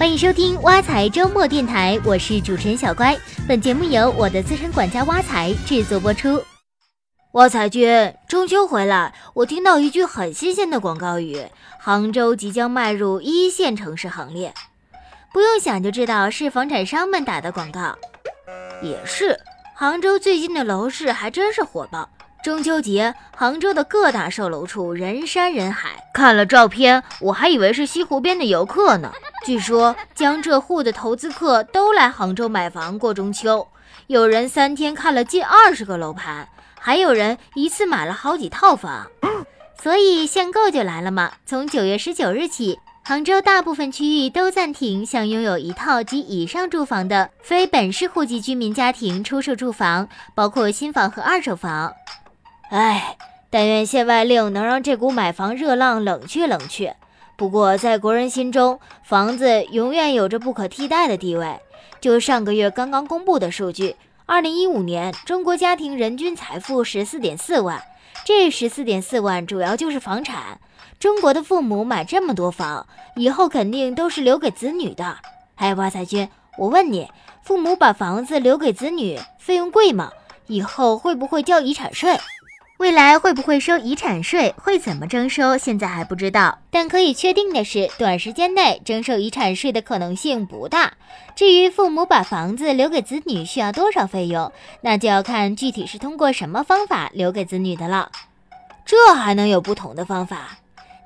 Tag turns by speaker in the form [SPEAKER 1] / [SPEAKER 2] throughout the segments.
[SPEAKER 1] 欢迎收听挖财周末电台，我是主持人小乖。本节目由我的资深管家挖财制作播出。
[SPEAKER 2] 挖财君，中秋回来，我听到一句很新鲜的广告语：杭州即将迈入一线城市行列。
[SPEAKER 1] 不用想就知道是房产商们打的广告。
[SPEAKER 2] 也是，杭州最近的楼市还真是火爆。中秋节，杭州的各大售楼处人山人海。看了照片，我还以为是西湖边的游客呢。据说江浙沪的投资客都来杭州买房过中秋，有人三天看了近二十个楼盘，还有人一次买了好几套房。
[SPEAKER 1] 所以限购就来了嘛！从九月十九日起，杭州大部分区域都暂停向拥有一套及以上住房的非本市户籍居民家庭出售住房，包括新房和二手房。
[SPEAKER 2] 唉，但愿限外令能让这股买房热浪冷却冷却。不过，在国人心中，房子永远有着不可替代的地位。就上个月刚刚公布的数据，二零一五年中国家庭人均财富十四点四万，这十四点四万主要就是房产。中国的父母买这么多房，以后肯定都是留给子女的。哎，挖财君，我问你，父母把房子留给子女，费用贵吗？以后会不会交遗产税？
[SPEAKER 1] 未来会不会收遗产税，会怎么征收，现在还不知道。但可以确定的是，短时间内征收遗产税的可能性不大。至于父母把房子留给子女需要多少费用，那就要看具体是通过什么方法留给子女的了。
[SPEAKER 2] 这还能有不同的方法？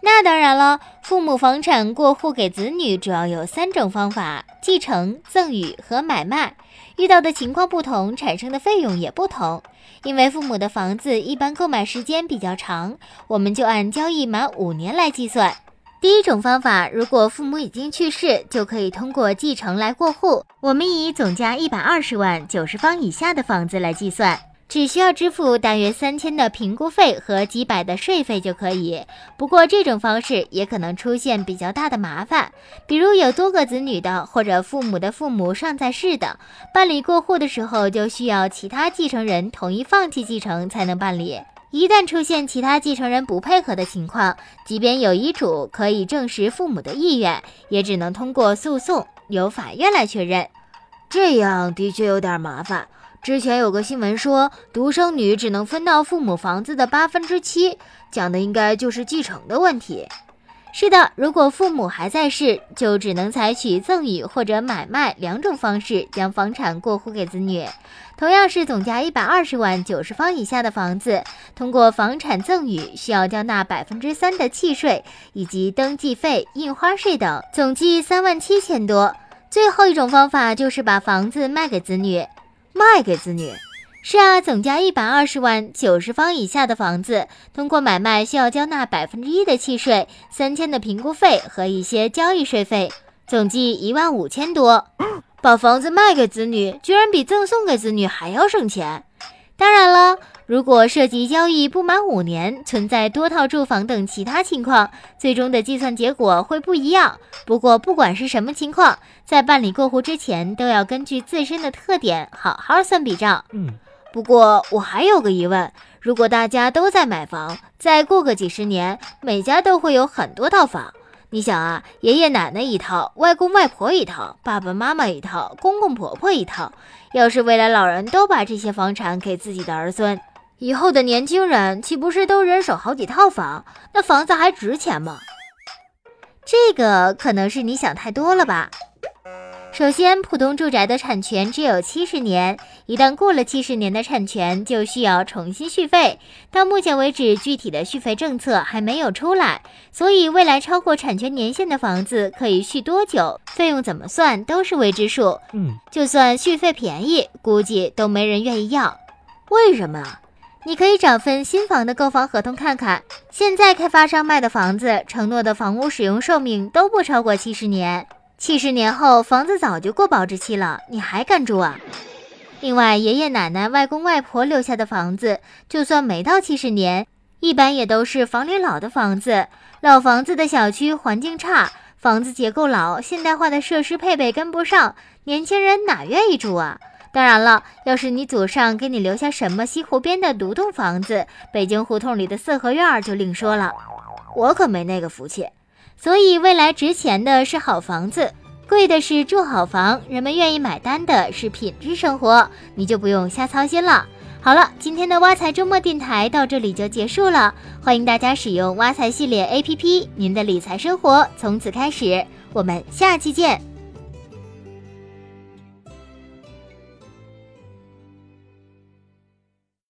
[SPEAKER 1] 那当然了，父母房产过户给子女主要有三种方法：继承、赠与和买卖。遇到的情况不同，产生的费用也不同。因为父母的房子一般购买时间比较长，我们就按交易满五年来计算。第一种方法，如果父母已经去世，就可以通过继承来过户。我们以总价一百二十万九十方以下的房子来计算。只需要支付大约三千的评估费和几百的税费就可以。不过这种方式也可能出现比较大的麻烦，比如有多个子女的，或者父母的父母尚在世的，办理过户的时候就需要其他继承人同意放弃继承才能办理。一旦出现其他继承人不配合的情况，即便有遗嘱可以证实父母的意愿，也只能通过诉讼由法院来确认。
[SPEAKER 2] 这样的确有点麻烦。之前有个新闻说，独生女只能分到父母房子的八分之七，讲的应该就是继承的问题。
[SPEAKER 1] 是的，如果父母还在世，就只能采取赠与或者买卖两种方式将房产过户给子女。同样是总价一百二十万九十方以下的房子，通过房产赠与需要交纳百分之三的契税以及登记费、印花税等，总计三万七千多。最后一种方法就是把房子卖给子女。
[SPEAKER 2] 卖给子女，
[SPEAKER 1] 是啊，总价一百二十万九十方以下的房子，通过买卖需要交纳百分之一的契税、三千的评估费和一些交易税费，总计一万五千多。
[SPEAKER 2] 把房子卖给子女，居然比赠送给子女还要省钱。
[SPEAKER 1] 当然了，如果涉及交易不满五年、存在多套住房等其他情况，最终的计算结果会不一样。不过，不管是什么情况，在办理过户之前，都要根据自身的特点好好算笔账。
[SPEAKER 2] 嗯，不过我还有个疑问：如果大家都在买房，再过个几十年，每家都会有很多套房。你想啊，爷爷奶奶一套，外公外婆一套，爸爸妈妈一套，公公婆婆一套。要是未来老人都把这些房产给自己的儿孙，以后的年轻人岂不是都人手好几套房？那房子还值钱吗？
[SPEAKER 1] 这个可能是你想太多了吧。首先，普通住宅的产权只有七十年，一旦过了七十年的产权，就需要重新续费。到目前为止，具体的续费政策还没有出来，所以未来超过产权年限的房子可以续多久，费用怎么算都是未知数。
[SPEAKER 2] 嗯，
[SPEAKER 1] 就算续费便宜，估计都没人愿意要。
[SPEAKER 2] 为什么？
[SPEAKER 1] 你可以找份新房的购房合同看看，现在开发商卖的房子承诺的房屋使用寿命都不超过七十年。七十年后，房子早就过保质期了，你还敢住啊？另外，爷爷奶奶、外公外婆留下的房子，就算没到七十年，一般也都是房龄老的房子。老房子的小区环境差，房子结构老，现代化的设施配备跟不上，年轻人哪愿意住啊？当然了，要是你祖上给你留下什么西湖边的独栋房子，北京胡同里的四合院就另说了。
[SPEAKER 2] 我可没那个福气。
[SPEAKER 1] 所以，未来值钱的是好房子，贵的是住好房，人们愿意买单的是品质生活，你就不用瞎操心了。好了，今天的挖财周末电台到这里就结束了，欢迎大家使用挖财系列 APP，您的理财生活从此开始。我们下期见。